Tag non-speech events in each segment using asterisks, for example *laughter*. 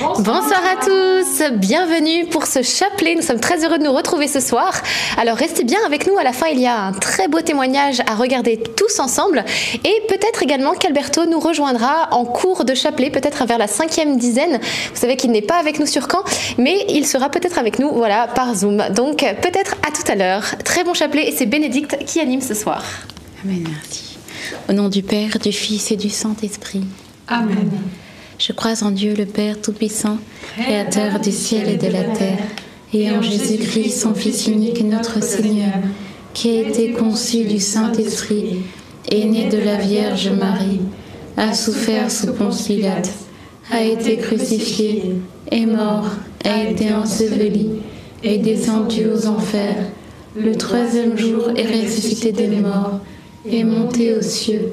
Bonsoir à tous, bienvenue pour ce chapelet. Nous sommes très heureux de nous retrouver ce soir. Alors restez bien avec nous, à la fin il y a un très beau témoignage à regarder tous ensemble et peut-être également qu'Alberto nous rejoindra en cours de chapelet, peut-être vers la cinquième dizaine. Vous savez qu'il n'est pas avec nous sur Caen, mais il sera peut-être avec nous voilà, par Zoom. Donc peut-être à tout à l'heure. Très bon chapelet et c'est Bénédicte qui anime ce soir. Amen, merci. Au nom du Père, du Fils et du Saint-Esprit. Amen. Je crois en Dieu le Père Tout-Puissant, Créateur du ciel et de la terre, et en Jésus-Christ, son Fils unique, notre Seigneur, qui a été conçu du Saint-Esprit, est né de la Vierge Marie, a souffert sous Ponce Pilate, a été crucifié, est mort, a été enseveli, est descendu aux enfers. Le troisième jour est ressuscité des morts, est monté aux cieux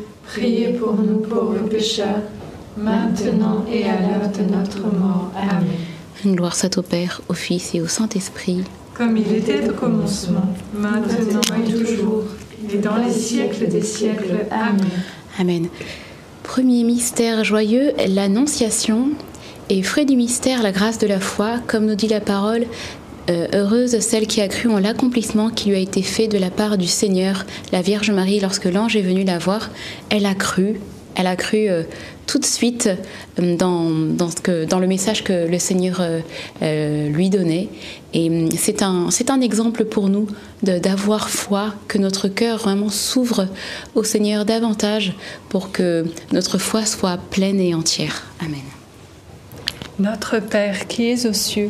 priez pour nous pauvres pécheurs, maintenant et à l'heure de notre mort. Amen. Gloire soit au Père, au Fils et au Saint-Esprit. Comme il était au commencement, maintenant et toujours, et dans les siècles des siècles. Amen. Amen. Premier mystère joyeux, l'Annonciation. Et fruit du mystère, la grâce de la foi, comme nous dit la parole, euh, heureuse celle qui a cru en l'accomplissement qui lui a été fait de la part du Seigneur, la Vierge Marie, lorsque l'ange est venu la voir, elle a cru, elle a cru euh, tout de suite euh, dans, dans, le message que le Seigneur lui donnait. Et c'est un, un exemple pour nous d'avoir foi, que notre cœur vraiment s'ouvre au Seigneur davantage pour que notre foi soit pleine et entière. Amen. Notre Père qui es aux cieux,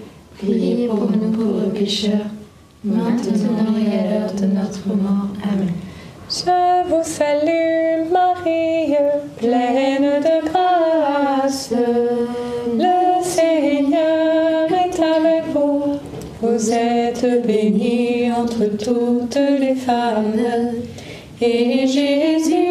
priez pour nous pauvres pécheurs, maintenant et à l'heure de notre mort. Amen. Je vous salue Marie, pleine de grâce. Le Seigneur est avec vous. Vous êtes bénie entre toutes les femmes. Et Jésus,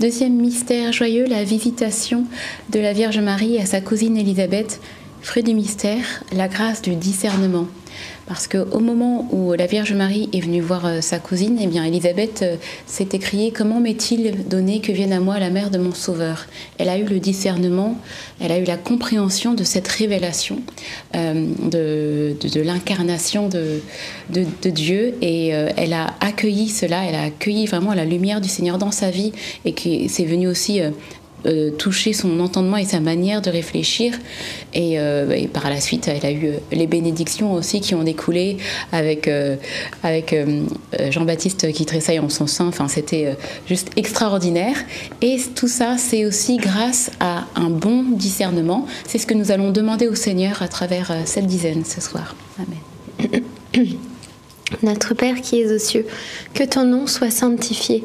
Deuxième mystère joyeux, la visitation de la Vierge Marie à sa cousine Élisabeth. Fruit du mystère, la grâce du discernement. Parce qu'au moment où la Vierge Marie est venue voir euh, sa cousine, eh bien Élisabeth euh, s'est écriée Comment m'est-il donné que vienne à moi la mère de mon Sauveur? Elle a eu le discernement, elle a eu la compréhension de cette révélation, euh, de, l'incarnation de, Dieu, et elle a accueilli cela, elle a accueilli vraiment la lumière du Seigneur dans sa vie, et qui c'est venu aussi. Euh, toucher son entendement et sa manière de réfléchir. Et, euh, par la suite, elle a eu euh, les bénédictions aussi qui ont découlé avec, avec Jean-Baptiste qui tressaille en son sein. Enfin, c'était juste extraordinaire. Et tout ça, c'est aussi grâce à un bon discernement. C'est ce que nous allons demander au Seigneur à travers cette dizaine ce soir. Amen. *coughs* Notre Père qui es aux cieux, que ton nom soit sanctifié,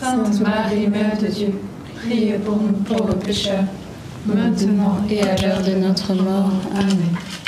Sainte Marie, Mère de Dieu, priez pour nous pauvres pécheurs, maintenant et à l'heure de notre mort. Amen.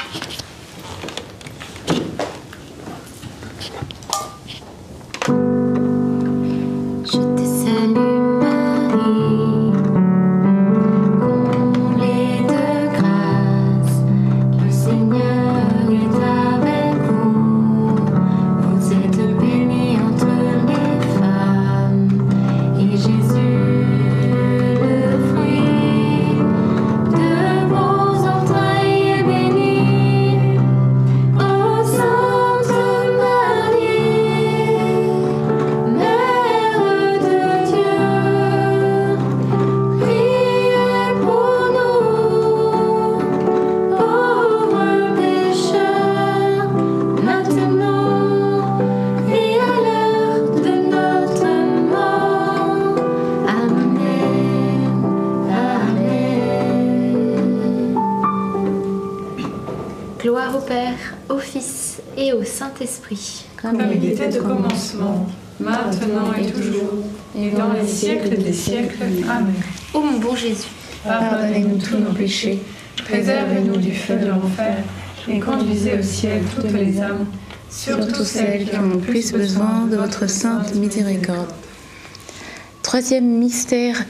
Saint-Esprit. Comme il était de commencement, maintenant et toujours, et dans les siècles des siècles. Amen. Ô mon bon Jésus, pardonnez-nous tous nos péchés, préservez-nous du feu de l'enfer, et conduisez au ciel toutes les âmes, surtout celles qui ont le plus besoin de votre sainte miséricorde. Troisième mystère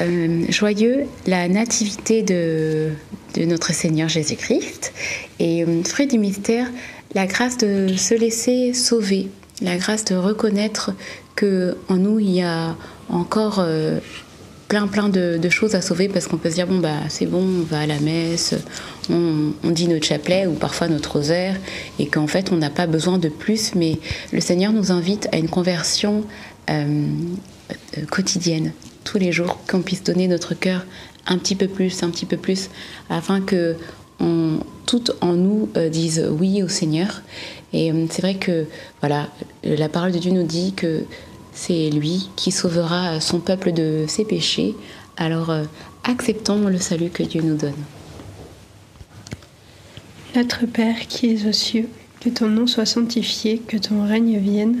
euh, joyeux, la nativité de, notre Seigneur Jésus-Christ. Et euh, fruit du mystère, la grâce de se laisser sauver, la grâce de reconnaître que en nous il y a encore euh, plein plein de, choses à sauver parce qu'on peut se dire bon bah c'est bon on va à la messe on, dit notre chapelet ou parfois notre rosaire et qu'en fait on n'a pas besoin de plus mais le Seigneur nous invite à une conversion quotidienne tous les jours qu'on puisse donner notre cœur un petit peu plus un petit peu plus afin que on, toutes en nous euh, disent oui au Seigneur. Et euh, c'est vrai que voilà, la parole de Dieu nous dit que c'est lui qui sauvera son peuple de ses péchés. Alors euh, acceptons le salut que Dieu nous donne. Notre Père qui es aux cieux, que ton nom soit sanctifié, que ton règne vienne,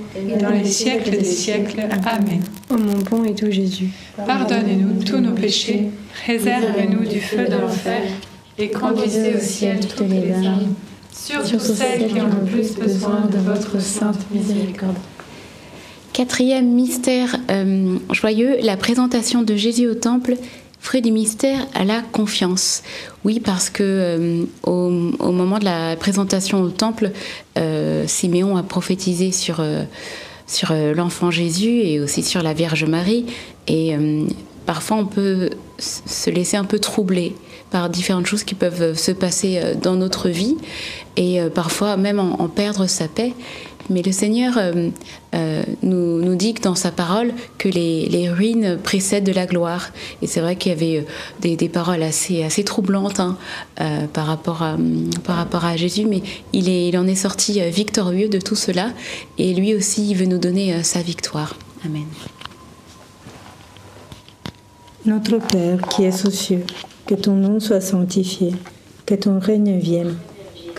et dans les siècles des siècles. Amen. Ô mon bon et doux Jésus, Pardonnez-nous tous nos péchés, réservez-nous du feu de l'enfer, et conduisez au ciel toutes les âmes, surtout celles qui ont le plus besoin de votre sainte miséricorde. Quatrième mystère euh, joyeux, la présentation de Jésus au temple, fruit du mystère à la confiance. Oui, parce que euh, au, moment de la présentation au temple, euh, Siméon a prophétisé sur, euh, l'enfant Jésus et aussi sur la Vierge Marie. Et parfois, on peut se laisser un peu troubler par différentes choses qui peuvent se passer dans notre vie et parfois même en perdre sa paix. Mais le Seigneur euh, euh, nous, dit dans sa parole que les, ruines précèdent de la gloire. Et c'est vrai qu'il y avait des, des, paroles assez, troublantes hein, euh, par, rapport à, par rapport Jésus, mais il en est sorti victorieux de tout cela. Et lui aussi, il veut nous donner sa victoire. Amen. Notre Père qui es aux cieux, que ton nom soit sanctifié, que ton règne vienne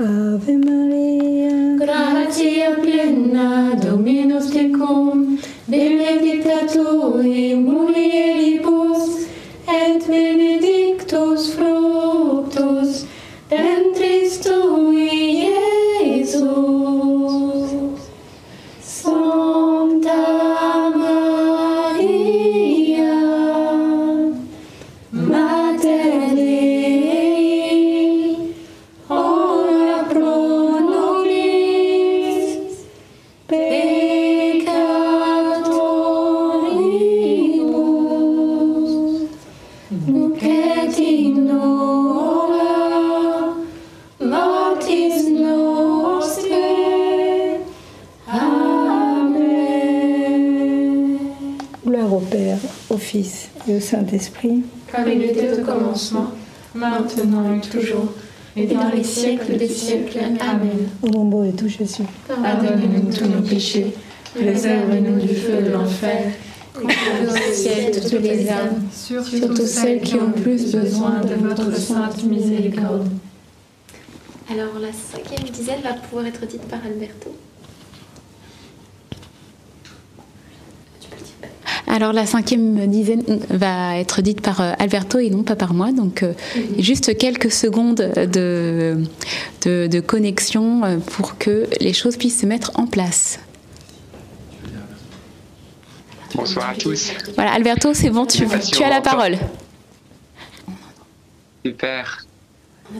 Ave Maria, gratia plena, Dominus tecum, benedicta tu in mulieribus, et benedicta Saint-Esprit. comme il était au commencement, maintenant et toujours, et dans les siècles des siècles. Amen. Au bon beau et tout Jésus. Pardonnez-nous tous nos péchés, préservez-nous du feu de l'enfer, Conduis au ciel toutes les âmes, surtout celles qui ont plus besoin de votre sainte miséricorde. Alors la cinquième dizaine va pouvoir être dite par Alberto. Tu peux le dire. Alors la cinquième dizaine va être dite par euh, Alberto et non pas par moi. Donc euh, juste quelques secondes de, de, de connexion euh, pour que les choses puissent se mettre en place. Bonsoir à tous. Voilà, Alberto, c'est bon, tu, tu as la parole. Super.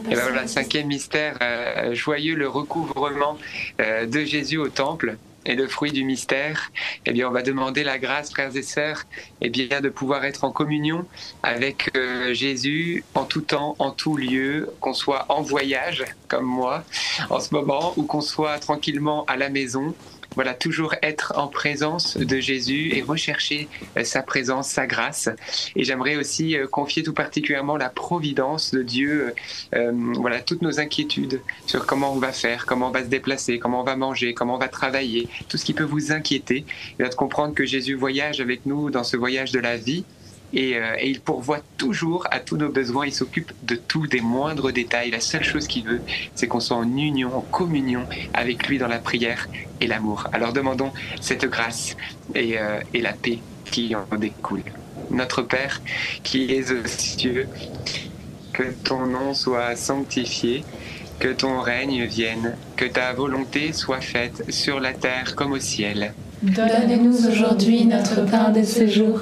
Et ben voilà, cinquième mystère, euh, joyeux le recouvrement euh, de Jésus au temple. Et le fruit du mystère, eh bien, on va demander la grâce, frères et sœurs, eh bien, de pouvoir être en communion avec euh, Jésus en tout temps, en tout lieu, qu'on soit en voyage, comme moi, en ce moment, ou qu'on soit tranquillement à la maison. Voilà, toujours être en présence de Jésus et rechercher euh, sa présence, sa grâce. Et j'aimerais aussi euh, confier tout particulièrement la providence de Dieu, euh, voilà, toutes nos inquiétudes sur comment on va faire, comment on va se déplacer, comment on va manger, comment on va travailler, tout ce qui peut vous inquiéter, et de comprendre que Jésus voyage avec nous dans ce voyage de la vie. Et, euh, et il pourvoit toujours à tous nos besoins, il s'occupe de tout, des moindres détails. La seule chose qu'il veut, c'est qu'on soit en union, en communion avec lui dans la prière et l'amour. Alors demandons cette grâce et, euh, et la paix qui en découle. Notre Père qui es aux cieux, que ton nom soit sanctifié, que ton règne vienne, que ta volonté soit faite sur la terre comme au ciel. Donne-nous aujourd'hui notre pain de ce jour.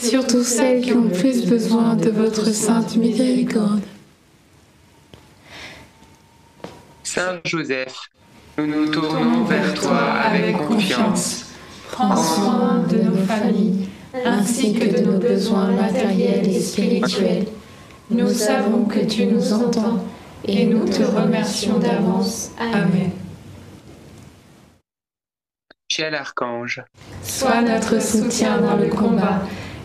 surtout celles qui ont plus besoin de votre sainte miséricorde. Saint Joseph, nous nous tournons vers toi avec confiance. Prends soin de nos familles, ainsi que de nos besoins matériels et spirituels. Nous savons que tu nous entends et nous te remercions d'avance. Amen. Michel Archange, Sois notre soutien dans le combat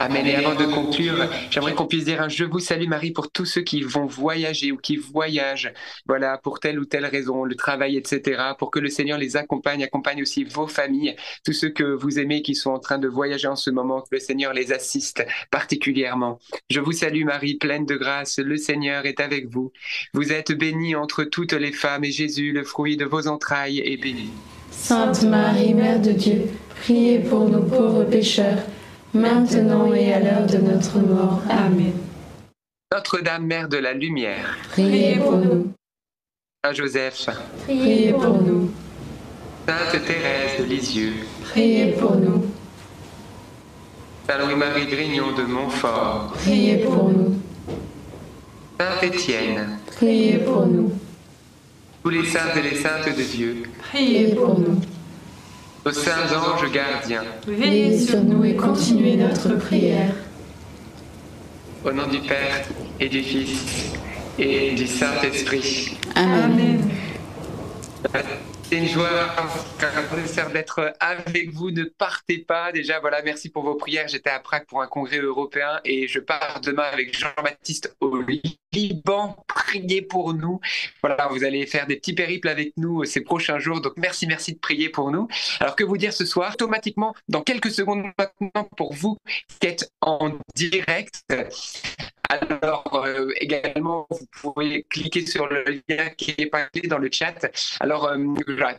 Amen. Et avant de conclure, j'aimerais qu'on puisse dire un Je vous salue Marie pour tous ceux qui vont voyager ou qui voyagent, voilà, pour telle ou telle raison, le travail, etc., pour que le Seigneur les accompagne, accompagne aussi vos familles, tous ceux que vous aimez qui sont en train de voyager en ce moment, que le Seigneur les assiste particulièrement. Je vous salue Marie, pleine de grâce, le Seigneur est avec vous. Vous êtes bénie entre toutes les femmes et Jésus, le fruit de vos entrailles, est béni. Sainte Marie, Mère de Dieu, priez pour nous pauvres pécheurs, maintenant et à l'heure de notre mort. Amen. Notre-Dame, Mère de la Lumière, Priez pour nous. Saint Joseph, Priez pour nous. Sainte Thérèse de Lisieux, Priez pour nous. Saint Louis-Marie Grignon de Montfort, Priez pour nous. Saint Étienne, Priez pour nous. tous les saints et les saintes de Dieu, Priez pour nous. Nos saints anges gardiens, Veillez sur nous et continuez notre prière. Au nom du Père et du Fils et du Saint-Esprit. Amen. C'est une joie, frère d'être avec vous. Ne partez pas. Déjà, voilà, merci pour vos prières. J'étais à Prague pour un congrès européen et je pars demain avec Jean-Baptiste au Liban. Priez pour nous. Voilà, vous allez faire des petits périples avec nous ces prochains jours. Donc, merci, merci de prier pour nous. Alors, que vous dire ce soir? Automatiquement, dans quelques secondes maintenant, pour vous qui êtes en direct, alors euh, également, vous pouvez cliquer sur le lien qui est épinglé dans le chat. Alors euh,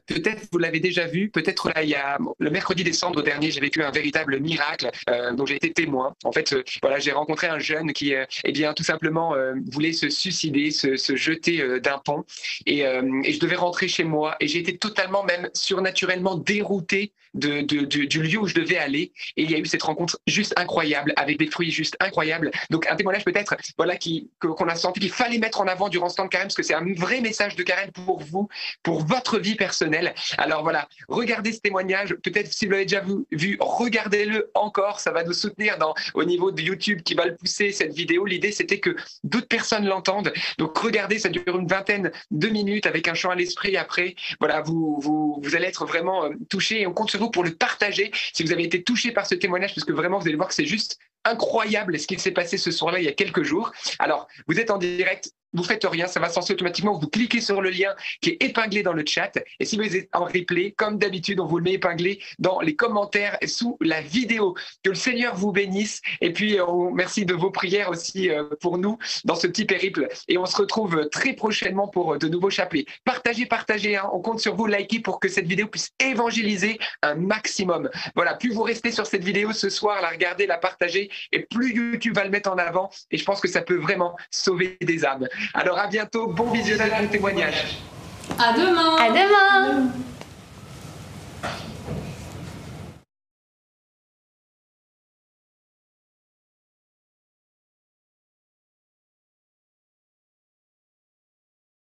peut-être vous l'avez déjà vu, peut-être là il y a le mercredi décembre dernier, j'ai vécu un véritable miracle euh, dont j'ai été témoin. En fait, voilà, j'ai rencontré un jeune qui, eh bien, tout simplement voulait se suicider, se, jeter d'un pont, et, et, je devais rentrer chez moi, et j'ai été totalement même surnaturellement dérouté du lieu où je devais aller, et il y a eu cette rencontre juste incroyable avec des fruits juste incroyables. Donc un témoignage peut-être voilà, qu'on a senti qu'il fallait mettre en avant durant ce temps de carême, parce que c'est un vrai message de carême pour vous, pour votre vie personnelle. Alors voilà, regardez ce témoignage. Peut-être si vous l'avez déjà vu, regardez-le encore. Ça va nous soutenir au niveau de YouTube qui va le pousser, cette vidéo. L'idée, c'était que d'autres personnes l'entendent. Donc regardez, ça dure une vingtaine de minutes avec un chant à l'esprit. Après, voilà, vous, vous, vous allez être vraiment euh, touché et on compte sur vous pour le partager si vous avez été touché par ce témoignage, parce que vraiment, vous allez voir que c'est juste incroyable ce qui s'est passé ce soir-là il y a quelques jours. Alors, vous êtes en direct vous faites rien, ça va se automatiquement. Vous cliquez sur le lien qui est épinglé dans le chat. Et si vous êtes en replay, comme d'habitude, on vous le met épinglé dans les commentaires sous la vidéo. Que le Seigneur vous bénisse. Et puis, euh, merci de vos prières aussi euh, pour nous dans ce petit périple. Et on se retrouve très prochainement pour euh, de nouveaux chapelets. Partagez, partagez. Hein. On compte sur vous, likez pour que cette vidéo puisse évangéliser un maximum. Voilà, plus vous restez sur cette vidéo ce soir, la regarder, la partager, et plus YouTube va le mettre en avant. Et je pense que ça peut vraiment sauver des âmes. Alors à bientôt, bon visionnage de témoignage. À demain. À demain.